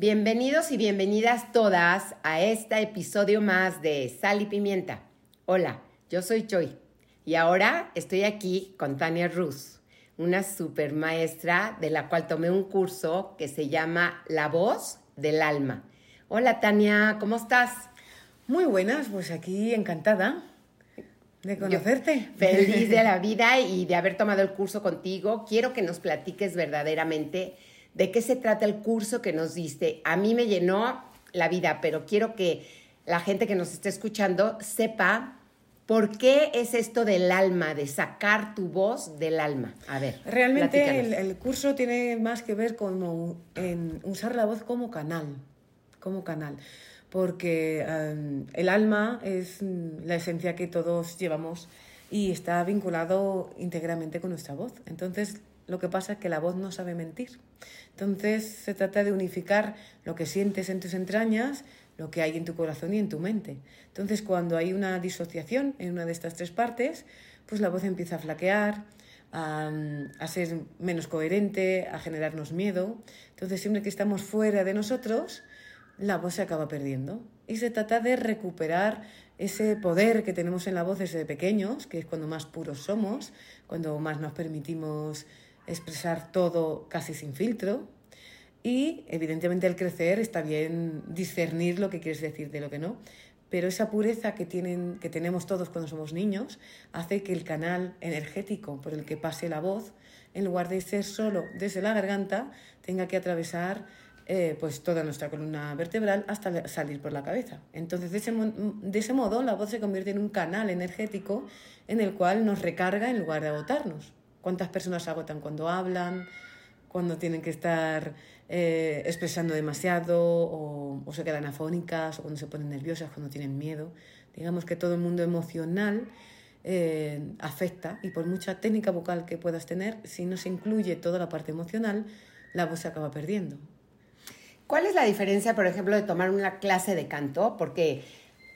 Bienvenidos y bienvenidas todas a este episodio más de Sal y Pimienta. Hola, yo soy Joy y ahora estoy aquí con Tania Ruz, una super maestra de la cual tomé un curso que se llama La voz del alma. Hola Tania, ¿cómo estás? Muy buenas, pues aquí encantada de conocerte. feliz de la vida y de haber tomado el curso contigo. Quiero que nos platiques verdaderamente de qué se trata el curso que nos diste. A mí me llenó la vida, pero quiero que la gente que nos esté escuchando sepa por qué es esto del alma, de sacar tu voz del alma. A ver. Realmente el, curso tiene más que ver con en usar la voz como canal, como canal, porque em, el alma es la esencia que todos llevamos y está vinculado íntegramente con nuestra voz. Entonces, lo que pasa es que la voz no sabe mentir. Entonces se trata de unificar lo que sientes en tus entrañas, lo que hay en tu corazón y en tu mente. Entonces cuando hay una disociación en una de estas tres partes, pues la voz empieza a flaquear, a, ser menos coherente, a generarnos miedo. Entonces siempre que estamos fuera de nosotros, la voz se acaba perdiendo. Y se trata de recuperar ese poder que tenemos en la voz desde pequeños, que es cuando más puros somos, cuando más nos permitimos expresar todo casi sin filtro. Y evidentemente el crecer está bien discernir lo que quieres decir de lo que no, pero esa pureza que, tienen, que tenemos todos cuando somos niños hace que el canal energético por el que pase la voz, en lugar de ser solo desde la garganta, tenga que atravesar eh, pues toda nuestra columna vertebral hasta salir por la cabeza. Entonces, de ese, de ese modo, la voz se convierte en un canal energético en el cual nos recarga en lugar de agotarnos. ¿Cuántas personas agotan cuando hablan, cuando tienen que estar eh, expresando demasiado o, se quedan afónicas o cuando se ponen nerviosas, cuando tienen miedo? Digamos que todo el mundo emocional eh, afecta y por mucha técnica vocal que puedas tener, si no se incluye toda la parte emocional, la voz se acaba perdiendo. ¿Cuál es la diferencia, por ejemplo, de tomar una clase de canto? Porque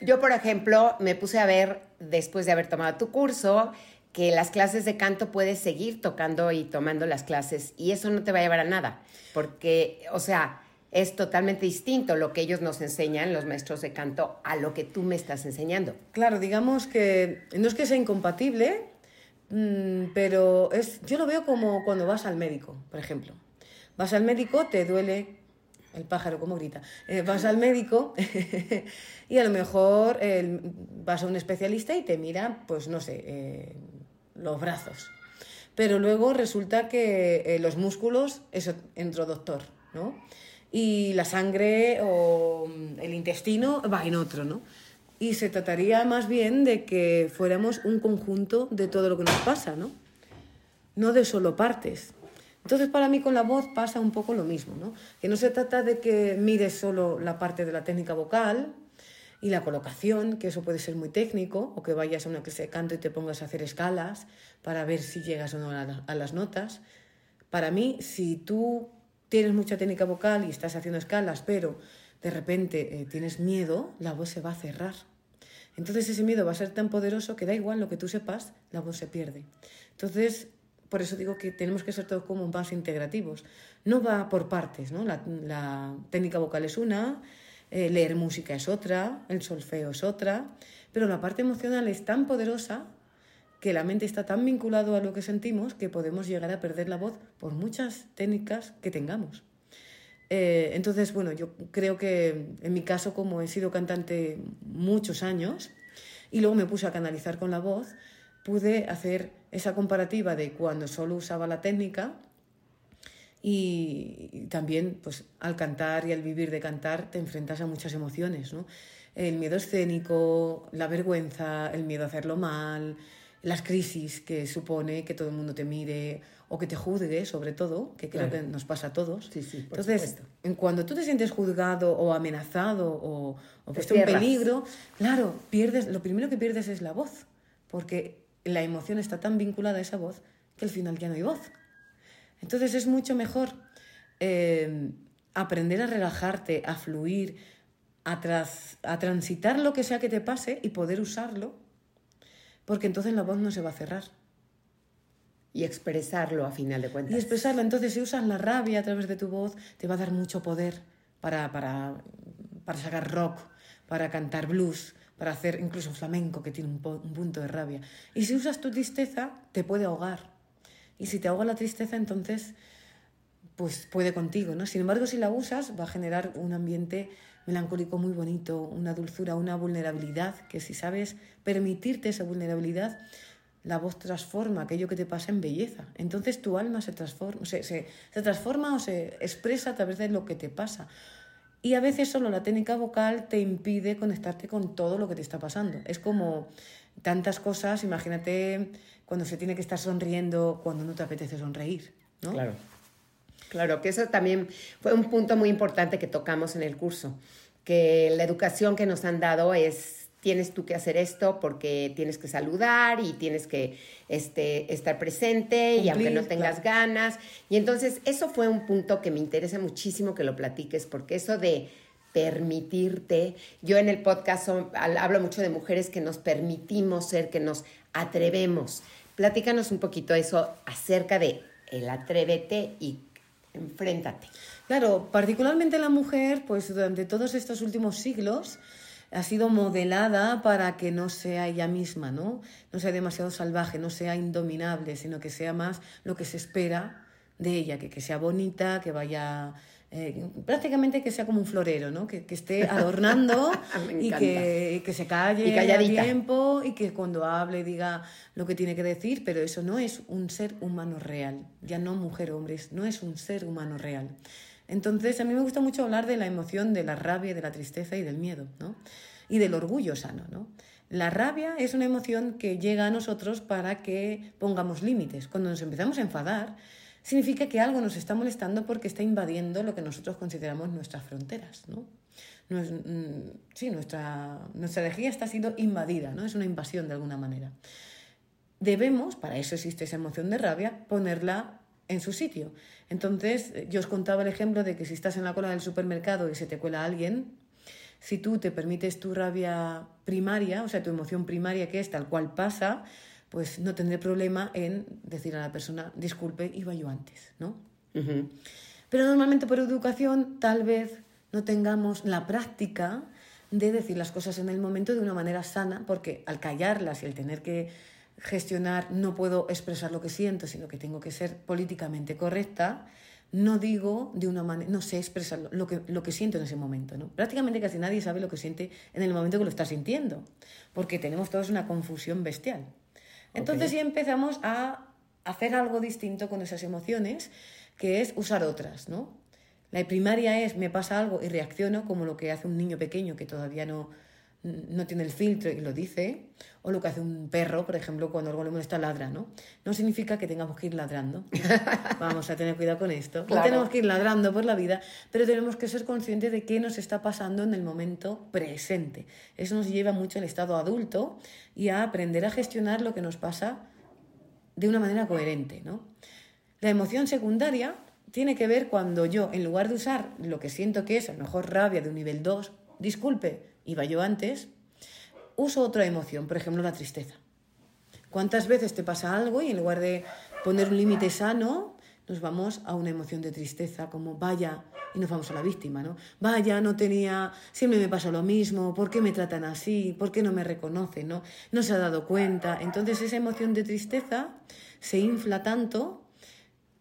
yo, por ejemplo, me puse a ver, después de haber tomado tu curso, que las clases de canto puedes seguir tocando y tomando las clases y eso no te va a llevar a nada, porque, o sea, es totalmente distinto lo que ellos nos enseñan, los maestros de canto, a lo que tú me estás enseñando. Claro, digamos que no es que sea incompatible, mm, pero es, yo lo veo como cuando vas al médico, por ejemplo. Vas al médico, te duele el pájaro como grita, eh, vas al médico y a lo mejor vas a un especialista y te mira, pues no sé, eh, los brazos. Pero luego resulta que eh, los músculos, eso entró doctor, ¿no? Y la sangre o mm, el intestino va en otro, ¿no? Y se trataría más bien de que fuéramos un conjunto de todo lo que nos pasa, ¿no? No de solo partes. Entonces, para mí con la voz pasa un poco lo mismo, ¿no? Que no se trata de que mires solo la parte de la técnica vocal, y la colocación, que eso puede ser muy técnico, o que vayas a una clase de canto y te pongas a hacer escalas para ver si llegas o no a, las notas. Para mí, si tú tienes mucha técnica vocal y estás haciendo escalas, pero de repente eh, tienes miedo, la voz se va a cerrar. Entonces ese miedo va a ser tan poderoso que da igual lo que tú sepas, la voz se pierde. Entonces, por eso digo que tenemos que ser todos como más integrativos. No va por partes, ¿no? La, la técnica vocal es una, eh, leer música es otra, el solfeo es otra, pero la parte emocional es tan poderosa que la mente está tan vinculado a lo que sentimos que podemos llegar a perder la voz por muchas técnicas que tengamos. Eh, entonces, bueno, yo creo que en mi caso, como he sido cantante muchos años y luego me puse a canalizar con la voz, pude hacer esa comparativa de cuando solo usaba la técnica y, también, pues, al cantar y al vivir de cantar, te enfrentas a muchas emociones, ¿no? El miedo escénico, la vergüenza, el miedo a hacerlo mal, las crisis que supone que todo el mundo te mire o que te juzgue, sobre todo, que creo que nos pasa a todos. Sí, sí, Entonces, en cuando tú te sientes juzgado o amenazado o, o puesto en peligro, claro, pierdes, lo primero que pierdes es la voz, porque la emoción está tan vinculada a esa voz que al final ya no hay voz. Entonces es mucho mejor eh, aprender a relajarte, a fluir, a, a transitar lo que sea que te pase y poder usarlo, porque entonces la voz no se va a cerrar. Y expresarlo a final de cuentas. Y expresarlo. Entonces, si usas la rabia a través de tu voz, te va a dar mucho poder para, para, para sacar rock, para cantar blues, para hacer incluso flamenco que tiene un, un punto de rabia. Y si usas tu tristeza, te puede ahogar. Y si te ahoga la tristeza, entonces pues puede contigo, ¿no? Sin embargo, si la usas, va a generar un ambiente melancólico muy bonito, una dulzura, una vulnerabilidad, que si sabes permitirte esa vulnerabilidad, la voz transforma aquello que te pasa en belleza. Entonces tu alma se transforma, se, se, se transforma o se expresa a través de lo que te pasa. Y a veces solo la técnica vocal te impide conectarte con todo lo que te está pasando. Es como tantas cosas, imagínate cuando se tiene que estar sonriendo cuando no te apetece sonreír, ¿no? Claro. Claro, que eso también fue un punto muy importante que tocamos en el curso, que la educación que nos han dado es tienes tú que hacer esto porque tienes que saludar y tienes que este, estar presente y aunque no tengas ganas. Y entonces eso fue un punto que me interesa muchísimo que lo platiques porque eso de permitirte, yo en el podcast hablo mucho de mujeres que nos permitimos ser, que nos atrevemos. Platícanos un poquito eso acerca de el atrévete y enfréntate. Claro, particularmente la mujer, pues durante todos estos últimos siglos ha sido modelada para que no sea ella misma, ¿no? No sea demasiado salvaje, no sea indominable, sino que sea más lo que se espera de ella, que, que sea bonita, que vaya eh, prácticamente que sea como un florero, ¿no? que, que esté adornando y que, que, se calle y a tiempo y que cuando hable diga lo que tiene que decir, pero eso no es un ser humano real, ya no mujer hombres, no es un ser humano real. Entonces, a mí me gusta mucho hablar de la emoción de la rabia, de la tristeza y del miedo, ¿no? Y del orgullo sano, ¿no? La rabia es una emoción que llega a nosotros para que pongamos límites. Cuando nos empezamos a enfadar, significa que algo nos está molestando porque está invadiendo lo que nosotros consideramos nuestras fronteras, ¿no? Mm, sí, nuestra, nuestra energía está siendo invadida, ¿no? Es una invasión de alguna manera. Debemos, para eso existe esa emoción de rabia, ponerla en su sitio. Entonces, yo os contaba el ejemplo de que si estás en la cola del supermercado y se te cuela alguien, si tú te permites tu rabia primaria, o sea, tu emoción primaria que es tal cual pasa, pues no tendré problema en decir a la persona, disculpe, iba yo antes, ¿no? Pero normalmente por educación tal vez no tengamos la práctica de decir las cosas en el momento de una manera sana, porque al callarlas y al tener que gestionar no puedo expresar lo que siento, sino que tengo que ser políticamente correcta, no digo de una manera, no sé expresar lo que, lo que siento en ese momento. ¿no? Prácticamente casi nadie sabe lo que siente en el momento que lo está sintiendo, porque tenemos todos una confusión bestial. Entonces ya empezamos a hacer algo distinto con esas emociones, que es usar otras, ¿no? La primaria es me pasa algo y reacciono como lo que hace un niño pequeño que todavía no, no tiene el filtro y lo dice, o lo que hace un perro, por ejemplo, cuando algo le molesta ladra, ¿no? No significa que tengamos que ir ladrando. Vamos a tener cuidado con esto. No tenemos que ir ladrando por la vida, pero tenemos que ser conscientes de qué nos está pasando en el momento presente. Eso nos lleva mucho al estado adulto y a aprender a gestionar lo que nos pasa de una manera coherente, ¿no? La emoción secundaria tiene que ver cuando yo, en lugar de usar lo que siento que es a lo mejor rabia de un nivel 2, disculpe, iba yo antes, uso otra emoción, por ejemplo la tristeza. ¿Cuántas veces te pasa algo y en lugar de poner un límite sano, nos vamos a una emoción de tristeza, como vaya, y nos vamos a la víctima, ¿no? Vaya, no tenía, siempre me pasa lo mismo, ¿por qué me tratan así? ¿Por qué no me reconocen? ¿no? no se ha dado cuenta. Entonces esa emoción de tristeza se infla tanto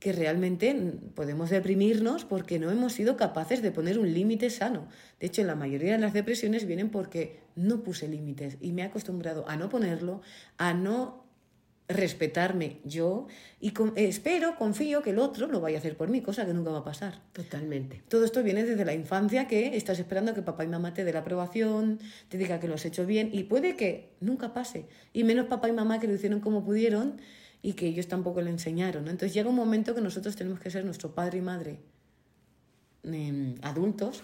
que realmente podemos deprimirnos porque no hemos sido capaces de poner un límite sano. De hecho, la mayoría de las depresiones vienen porque no puse límites y me he acostumbrado a no ponerlo, a no respetarme yo y espero, confío que el otro lo vaya a hacer por mí, cosa que nunca va a pasar. Totalmente. Todo esto viene desde la infancia que estás esperando que papá y mamá te dé la aprobación, te diga que lo has hecho bien y puede que nunca pase. Y menos papá y mamá que lo hicieron como pudieron y que ellos tampoco le enseñaron. Entonces llega un momento que nosotros tenemos que ser nuestro padre y madre em, adultos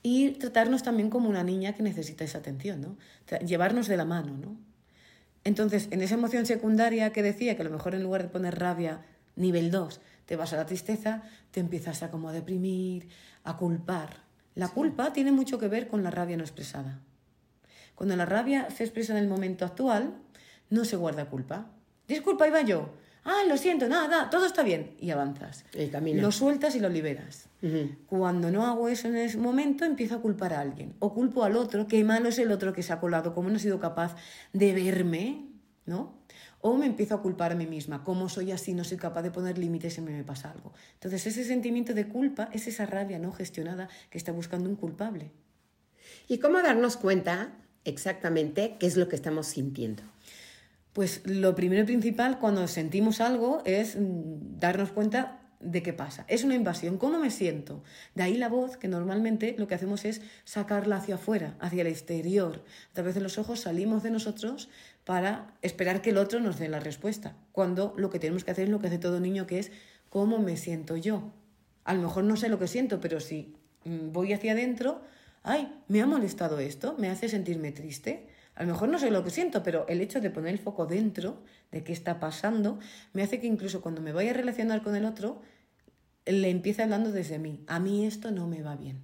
y tratarnos también como una niña que necesita esa atención, ¿no? llevarnos de la mano. ¿no? Entonces, en esa emoción secundaria que decía que a lo mejor en lugar de poner rabia nivel 2, te vas a la tristeza, te empiezas a como a deprimir, a culpar. La culpa tiene mucho que ver con la rabia no expresada. Cuando la rabia se expresa en el momento actual, no se guarda culpa. Disculpa, iba yo. Ah, lo siento, nada, nada, todo está bien. Y avanzas. Y. Lo sueltas y lo liberas. Cuando no hago eso en ese momento, empiezo a culpar a alguien. O culpo al otro, que malo es el otro que se ha colado, cómo no he sido capaz de verme, ¿no? O me empiezo a culpar a mí misma, cómo soy así, no soy capaz de poner límites y me, me pasa algo. Entonces ese sentimiento de culpa es esa rabia no gestionada que está buscando un culpable. ¿Y cómo darnos cuenta exactamente qué es lo que estamos sintiendo? Pues lo primero y principal cuando sentimos algo es mm, darnos cuenta de qué pasa. Es una invasión. ¿Cómo me siento? De ahí la voz, que normalmente lo que hacemos es sacarla hacia afuera, hacia el exterior. A través de los ojos salimos de nosotros para esperar que el otro nos dé la respuesta. Cuando lo que tenemos que hacer es lo que hace todo niño, que es cómo me siento yo. A lo mejor no sé lo que siento, pero si mm, voy hacia adentro, ay, me ha molestado esto, me hace sentirme triste. A lo mejor no sé lo que siento, pero el hecho de poner el foco dentro de qué está pasando me hace que incluso cuando me vaya a relacionar con el otro, le empiece hablando desde mí. A mí esto no me va bien.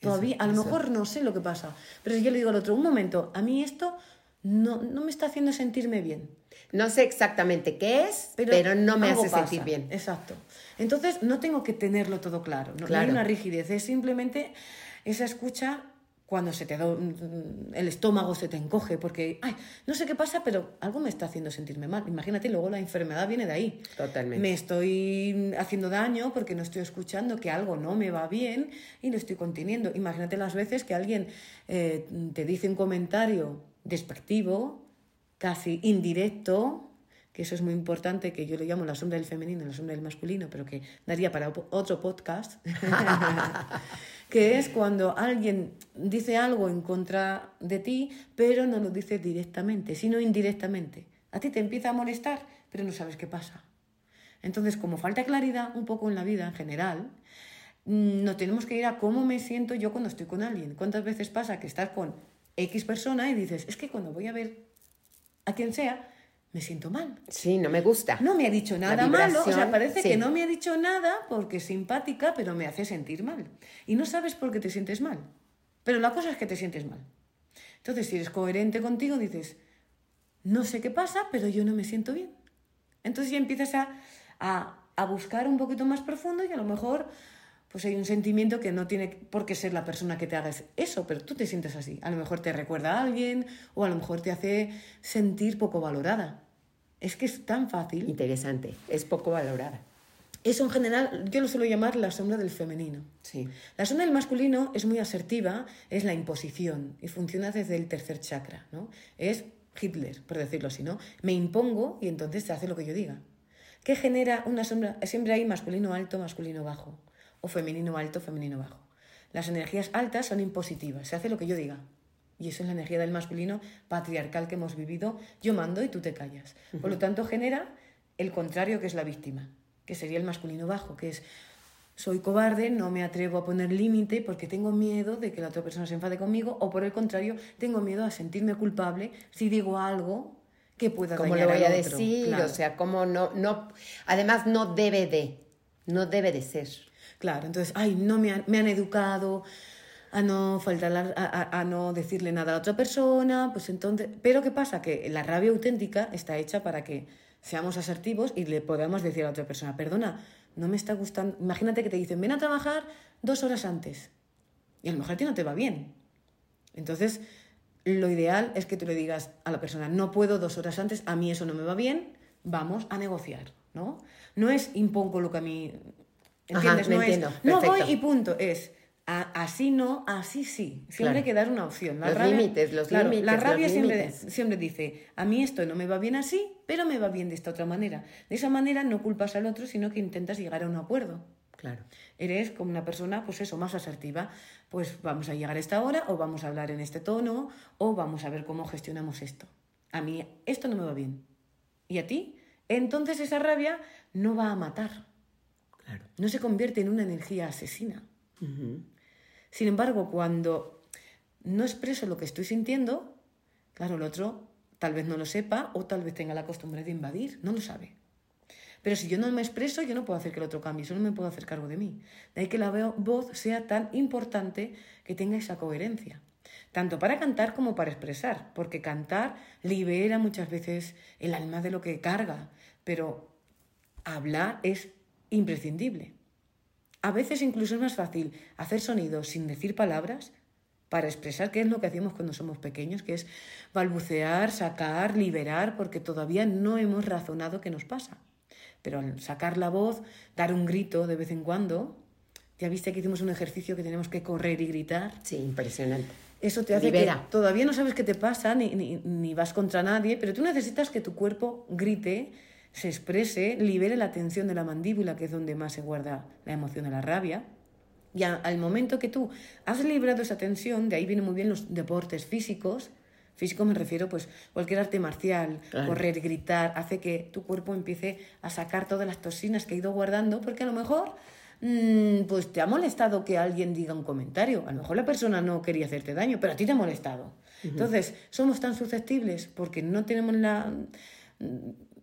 Todavía, a lo mejor no sé lo que pasa, pero si yo le digo al otro, un momento, a mí esto no, no me está haciendo sentirme bien. No sé exactamente qué es, pero, no me hace pasa. sentir bien. Exacto. Entonces, no tengo que tenerlo todo claro. No, hay una rigidez, es simplemente esa escucha cuando se te da un- el estómago se te encoge porque, ay, no sé qué pasa, pero algo me está haciendo sentirme mal. Imagínate, luego la enfermedad viene de ahí. Totalmente. Me estoy haciendo daño porque no estoy escuchando que algo no me va bien y lo estoy conteniendo. Imagínate las veces que alguien eh, te dice un comentario despectivo, casi indirecto, que eso es muy importante, que yo le llamo la sombra del femenino, la sombra del masculino, pero que daría para otro podcast, que es cuando alguien dice algo en contra de ti, pero no lo dice directamente, sino indirectamente. A ti te empieza a molestar, pero no sabes qué pasa. Entonces, como falta claridad un poco en la vida en general, mm, nos tenemos que ir a cómo me siento yo cuando estoy con alguien. ¿Cuántas veces pasa que estás con X persona y dices, es que cuando voy a ver a quien sea, me siento mal? Sí, no me gusta. No me ha dicho nada malo, o sea, parece sí. que no me ha dicho nada porque es simpática, pero me hace sentir mal. Y no sabes por qué te sientes mal. Pero la cosa es que te sientes mal. Entonces, si eres coherente contigo, dices, no sé qué pasa, pero yo no me siento bien. Entonces ya empiezas a, a, a buscar un poquito más profundo y a lo mejor pues hay un sentimiento que no tiene por qué ser la persona que te haga eso, pero tú te sientes así. A lo mejor te recuerda a alguien o a lo mejor te hace sentir poco valorada. Es que es tan fácil. Interesante. Es poco valorada. Eso en general yo lo suelo llamar la sombra del femenino. Sí. La sombra del masculino es muy asertiva, es la imposición y funciona desde el tercer chakra, ¿no? Es Hitler, por decirlo así, ¿no? Me impongo y entonces se hace lo que yo diga. ¿Qué genera una sombra? Siempre hay masculino alto, masculino bajo, o femenino alto, femenino bajo. Las energías altas son impositivas, se hace lo que yo diga. Y eso es la energía del masculino patriarcal que hemos vivido. Yo mando y tú te callas. Por lo tanto, genera el contrario que es la víctima, que sería el masculino bajo, que es soy cobarde, no me atrevo a poner límite porque tengo miedo de que la otra persona se enfade conmigo o por el contrario, tengo miedo a sentirme culpable si digo algo que pueda ¿Cómo dañar lo voy a otro. decir? Claro. O sea, cómo no, no, además no debe de, no debe de ser. Claro, entonces, ay, no me han, me han educado a no faltar, a no decirle nada a la otra persona, pues entonces, pero ¿qué pasa? Que la rabia auténtica está hecha para que seamos asertivos y le podamos decir a la otra persona, perdona, no me está gustando, imagínate que te dicen, ven a trabajar dos horas antes y a lo mejor a ti no te va bien. Entonces, lo ideal es que tú le digas a la persona, no puedo dos horas antes, a mí eso no me va bien, vamos a negociar, ¿no? No es impongo lo que a mí... ¿Entiendes? no entiendo, es, no perfecto. voy y punto, es a- así no, así sí. Siempre Claro. hay que dar una opción. Los límites, los claro, límites, La los rabia siempre, siempre dice, a mí esto no me va bien así, pero me va bien de esta otra manera. De esa manera no culpas al otro, sino que intentas llegar a un acuerdo. Claro. Eres como una persona, pues eso, más asertiva. Pues vamos a llegar a esta hora, o vamos a hablar en este tono, o vamos a ver cómo gestionamos esto. A mí esto no me va bien. ¿Y a ti? Entonces esa rabia no va a matar. Claro. No se convierte en una energía asesina. Sin embargo, cuando no expreso lo que estoy sintiendo, claro, el otro tal vez no lo sepa o tal vez tenga la costumbre de invadir, no lo sabe. Pero si yo no me expreso, yo no puedo hacer que el otro cambie, solo me puedo hacer cargo de mí. De ahí que la voz sea tan importante que tenga esa coherencia. Tanto para cantar como para expresar, porque cantar libera muchas veces el alma de lo que carga, pero hablar es imprescindible. A veces incluso es más fácil hacer sonidos sin decir palabras para expresar qué es lo que hacemos cuando somos pequeños, que es balbucear, sacar, liberar, porque todavía no hemos razonado qué nos pasa. Pero al sacar la voz, dar un grito de vez en cuando, ya viste que hicimos un ejercicio que tenemos que correr y gritar. Sí, impresionante. Eso te hace Libera. que todavía no sabes qué te pasa, ni, ni, ni vas contra nadie, pero tú necesitas que tu cuerpo grite, se exprese, libere la tensión de la mandíbula, que es donde más se guarda la emoción de la rabia. Y a- al momento que tú has librado esa tensión, de ahí vienen muy bien los deportes físicos. Físico me refiero, pues, cualquier arte marcial, Claro. correr, gritar, hace que tu cuerpo empiece a sacar todas las toxinas que ha ido guardando, porque a lo mejor, mm, pues, te ha molestado que alguien diga un comentario. A lo mejor la persona no quería hacerte daño, pero a ti te ha molestado. Entonces, somos tan susceptibles porque no tenemos la,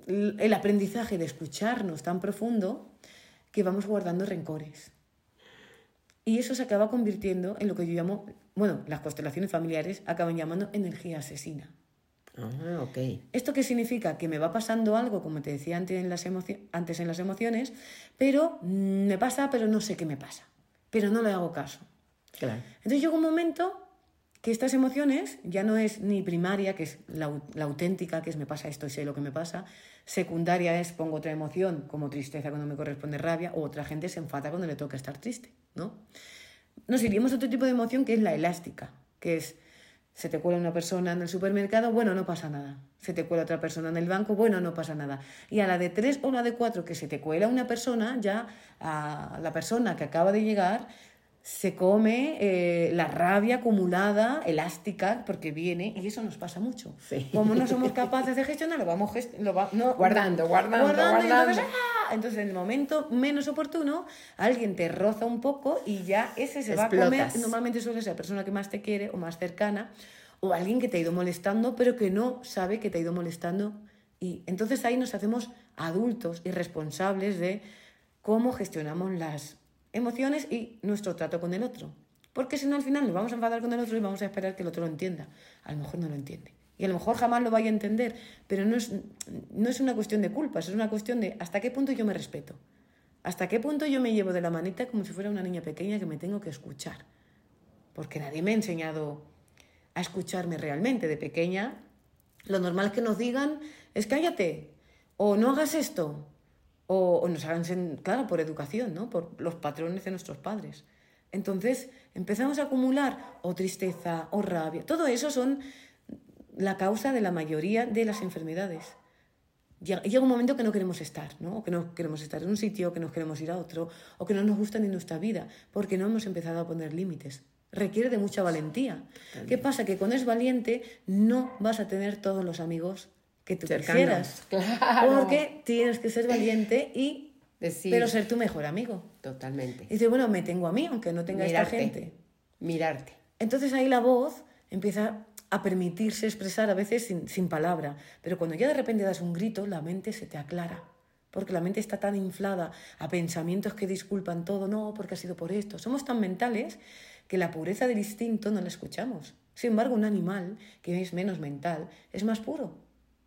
el aprendizaje de escucharnos tan profundo que vamos guardando rencores. Y eso se acaba convirtiendo en lo que yo llamo, bueno, las constelaciones familiares acaban llamando energía asesina. Ah, ok. ¿Esto qué significa? Que me va pasando algo, como te decía antes en las, antes en las emociones, pero me pasa, pero no sé qué me pasa. Pero no le hago caso. Claro. Entonces llega un momento que estas emociones ya no es ni primaria, que es la, au- la auténtica, que es me pasa esto y sé lo que me pasa. Secundaria es pongo otra emoción, como tristeza cuando me corresponde rabia, o otra gente se enfada cuando le toca estar triste, ¿no? Nos iríamos a otro tipo de emoción que es la elástica, que es se te cuela una persona en el supermercado, bueno, no pasa nada. Se te cuela otra persona en el banco, bueno, no pasa nada. Y a la de tres o la de cuatro que se te cuela una persona, ya a la persona que acaba de llegar se come eh, la rabia acumulada, elástica, porque viene, y eso nos pasa mucho. Sí. Como no somos capaces de gestionar, lo vamos gest- lo va- no, Guardando, guardando, y entonces, guardando. ¡ah! Entonces, en el momento menos oportuno, alguien te roza un poco y ya ese se va a comer. Normalmente suele ser la persona que más te quiere o más cercana, o alguien que te ha ido molestando, pero que no sabe que te ha ido molestando. Y entonces ahí nos hacemos adultos y responsables de cómo gestionamos las emociones y nuestro trato con el otro. Porque si no, al final nos vamos a enfadar con el otro y vamos a esperar que el otro lo entienda. A lo mejor no lo entiende. Y a lo mejor jamás lo vaya a entender. Pero no es, no es una cuestión de culpas, es una cuestión de hasta qué punto yo me respeto. Hasta qué punto yo me llevo de la manita como si fuera una niña pequeña que me tengo que escuchar. Porque nadie me ha enseñado a escucharme realmente. De pequeña, lo normal que nos digan es cállate, o no hagas esto, o, o nos hagan, claro, por educación, ¿no? Por los patrones de nuestros padres. Entonces empezamos a acumular o tristeza o rabia. Todo eso son la causa de la mayoría de las enfermedades. Llega un momento que no queremos estar, ¿no? O que no queremos estar en un sitio, que no queremos ir a otro, o que no nos gusta ni nuestra vida, porque no hemos empezado a poner límites. Requiere de mucha valentía. ¿Qué pasa? Que cuando es valiente no vas a tener todos los amigos que tú Cercanos. quisieras. Claro. Porque tienes que ser valiente y... Decir. Pero ser tu mejor amigo. Totalmente. Y dice, bueno, me tengo a mí, aunque no tenga esta Mirarte. gente. Mirarte. Entonces ahí la voz empieza a permitirse expresar a veces sin, sin palabra, pero cuando ya de repente das un grito, la mente se te aclara, porque la mente está tan inflada a pensamientos que disculpan todo, no, porque ha sido por esto. Somos tan mentales que la pureza del instinto no la escuchamos. Sin embargo, un animal que es menos mental es más puro.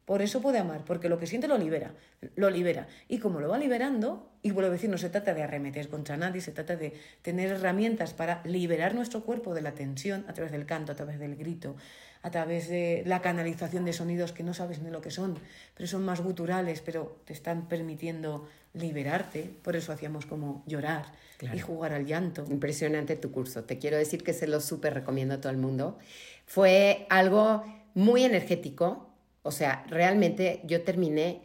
Por eso puede amar, porque lo que siente lo libera, lo libera. Y como lo va liberando, y vuelvo a decir, no se trata de arremeter contra nadie, se trata de tener herramientas para liberar nuestro cuerpo de la tensión a través del canto, a través del grito, a través de la canalización de sonidos que no sabes ni lo que son, pero son más guturales, pero te están permitiendo liberarte. Por eso hacíamos como llorar y jugar al llanto. Impresionante tu curso. Te quiero decir que se lo súper recomiendo a todo el mundo. Fue algo muy energético. O sea, realmente yo terminé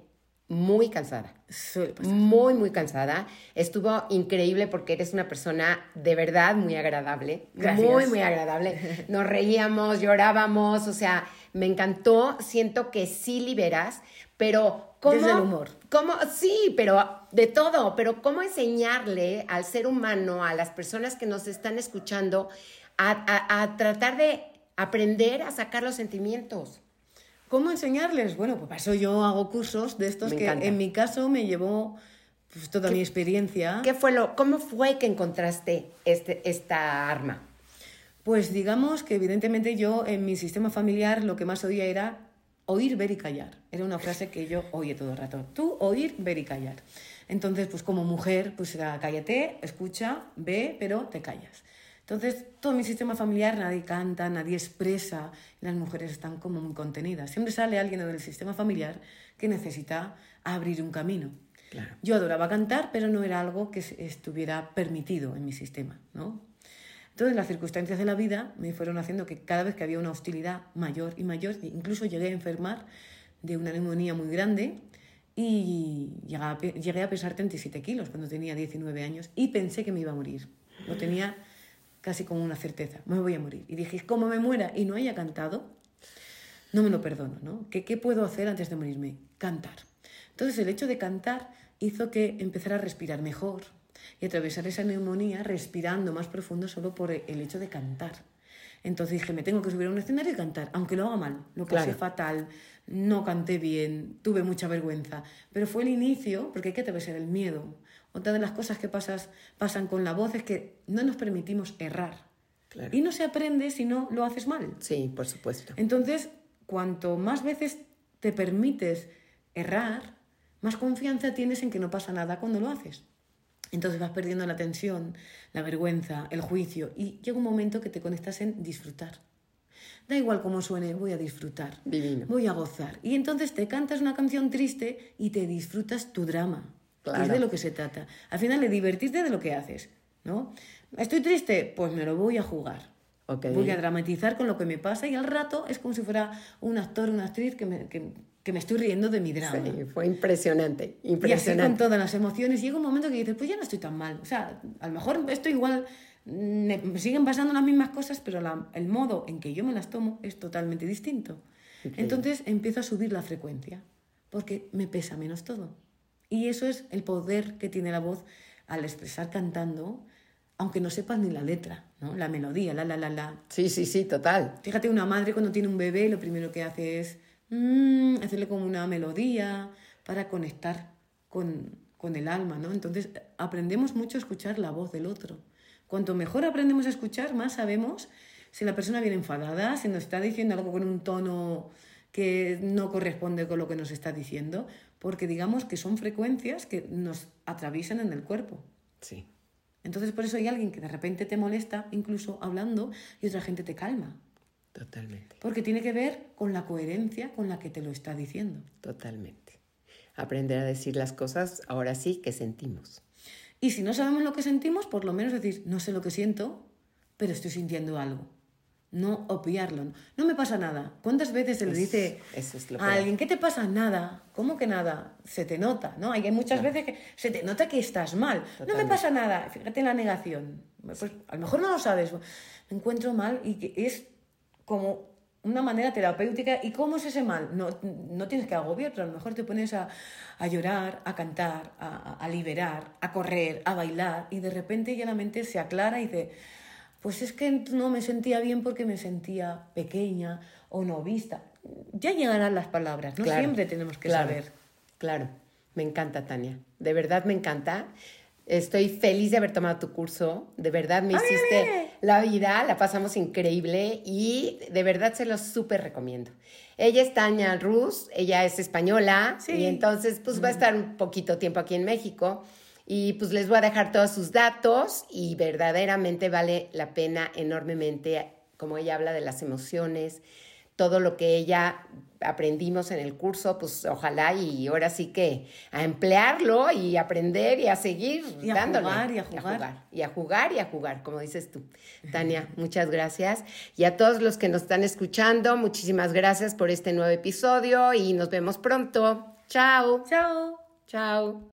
muy cansada. Suele pasar. Muy, muy cansada. Estuvo increíble porque eres una persona de verdad muy agradable. Gracias. Muy, muy agradable. Nos reíamos, llorábamos, o sea, me encantó. Siento que sí liberas, pero ¿cómo? Desde el humor. ¿Cómo? Sí, pero de todo. Pero ¿cómo enseñarle al ser humano, a las personas que nos están escuchando, a, a- a tratar de aprender a sacar los sentimientos? ¿Cómo enseñarles? Bueno, pues para eso yo hago cursos de estos Me que encanta. en mi caso me llevó pues, toda mi experiencia. ¿Qué fue lo, cómo fue que encontraste este, esta arma? Pues digamos que evidentemente yo en mi sistema familiar lo que más oía era oír, ver y callar. Era una frase que yo oía todo el rato. Tú oír, ver y callar. Entonces, pues como mujer, pues era cállate, escucha, ve, pero te callas. Entonces, todo mi sistema familiar, nadie canta, nadie expresa, las mujeres están como muy contenidas. Siempre sale alguien del sistema familiar que necesita abrir un camino. Yo adoraba cantar, pero no era algo que estuviera permitido en mi sistema, ¿no? Entonces las circunstancias de la vida me fueron haciendo que cada vez que había una hostilidad mayor y mayor, incluso llegué a enfermar de una neumonía muy grande y llegué a pesar 37 kilos cuando tenía 19 años y pensé que me iba a morir. Lo tenía casi como una certeza, me voy a morir. Y dije, como me muera y no haya cantado, no me lo perdono, ¿no? ¿Qué, ¿Qué puedo hacer antes de morirme? Cantar. Entonces el hecho de cantar hizo que empezara a respirar mejor y atravesar esa neumonía respirando más profundo solo por el hecho de cantar. Entonces dije, me tengo que subir a un escenario y cantar, aunque lo haga mal, lo pasé fatal, no canté bien, tuve mucha vergüenza, pero fue el inicio, porque hay que atravesar el miedo. Otra de las cosas que pasas, pasan con la voz es que no nos permitimos errar. Y no se aprende si no lo haces mal. Sí, por supuesto. Entonces, cuanto más veces te permites errar, más confianza tienes en que no pasa nada cuando lo haces. Entonces vas perdiendo la tensión, la vergüenza, el juicio y llega un momento que te conectas en disfrutar. Da igual cómo suene, voy a disfrutar. Divino. Voy a gozar. Y entonces te cantas una canción triste y te disfrutas tu drama. Es de lo que se trata. Al final de divertirte de lo que haces, ¿no? Estoy triste, pues me lo voy a jugar. Voy a dramatizar con lo que me pasa y al rato es como si fuera un actor, una actriz que me, que me estoy riendo de mi drama. Sí, fue impresionante, impresionante. Y así con todas las emociones. Llega un momento que dices, pues ya no estoy tan mal. O sea, a lo mejor estoy igual, me siguen pasando las mismas cosas, pero el modo en que yo me las tomo es totalmente distinto. Entonces empiezo a subir la frecuencia, porque me pesa menos todo. Y eso es el poder que tiene la voz al expresar cantando, aunque no sepas ni la letra, ¿no? La melodía, la, la, la, la. Sí, sí, sí, total. Fíjate, una madre cuando tiene un bebé, lo primero que hace es Mm, hacerle como una melodía para conectar con, con el alma, ¿no? Entonces aprendemos mucho a escuchar la voz del otro. Cuanto mejor aprendemos a escuchar, más sabemos si la persona viene enfadada, si nos está diciendo algo con un tono que no corresponde con lo que nos está diciendo, porque digamos que son frecuencias que nos atraviesan en el cuerpo. Sí. Entonces por eso hay alguien que de repente te molesta, incluso hablando, y otra gente te calma. Totalmente. Porque tiene que ver con la coherencia con la que te lo está diciendo. Totalmente. Aprender a decir las cosas ahora sí que sentimos. Y si no sabemos lo que sentimos, por lo menos decir, no sé lo que siento, pero estoy sintiendo algo. No obviarlo. No me pasa nada. ¿Cuántas veces se le dice a alguien, ¿qué te pasa? Nada. ¿Cómo que nada? Se te nota, ¿no? Hay muchas veces que se te nota que estás mal. No me pasa nada. Fíjate en la negación. Pues a lo mejor no lo sabes. Me encuentro mal y que es como una manera terapéutica. ¿Y cómo es ese mal? No, no tienes que agobiar, pero a lo mejor te pones a, a llorar, a cantar, a, a, liberar, a correr, a bailar, y de repente ya la mente se aclara y dice, pues es que no me sentía bien porque me sentía pequeña o no vista. Ya llegarán las palabras, no siempre tenemos que saber. Claro, me encanta, Tania. De verdad me encanta. Estoy feliz de haber tomado tu curso. De verdad me hiciste la vida, la pasamos increíble y de verdad se lo súper recomiendo. Ella es Tania Ruz, ella es española y entonces pues va a estar un poquito tiempo aquí en México y pues les voy a dejar todos sus datos y verdaderamente vale la pena enormemente como ella habla de las emociones, todo lo que ella aprendimos en el curso, pues ojalá y ahora sí que a emplearlo y aprender y a seguir y a Jugar, y a jugar. Y a jugar y a jugar, como dices tú. Tania, muchas gracias. Y a todos los que nos están escuchando, muchísimas gracias por este nuevo episodio y nos vemos pronto. Chao. Chao. Chao.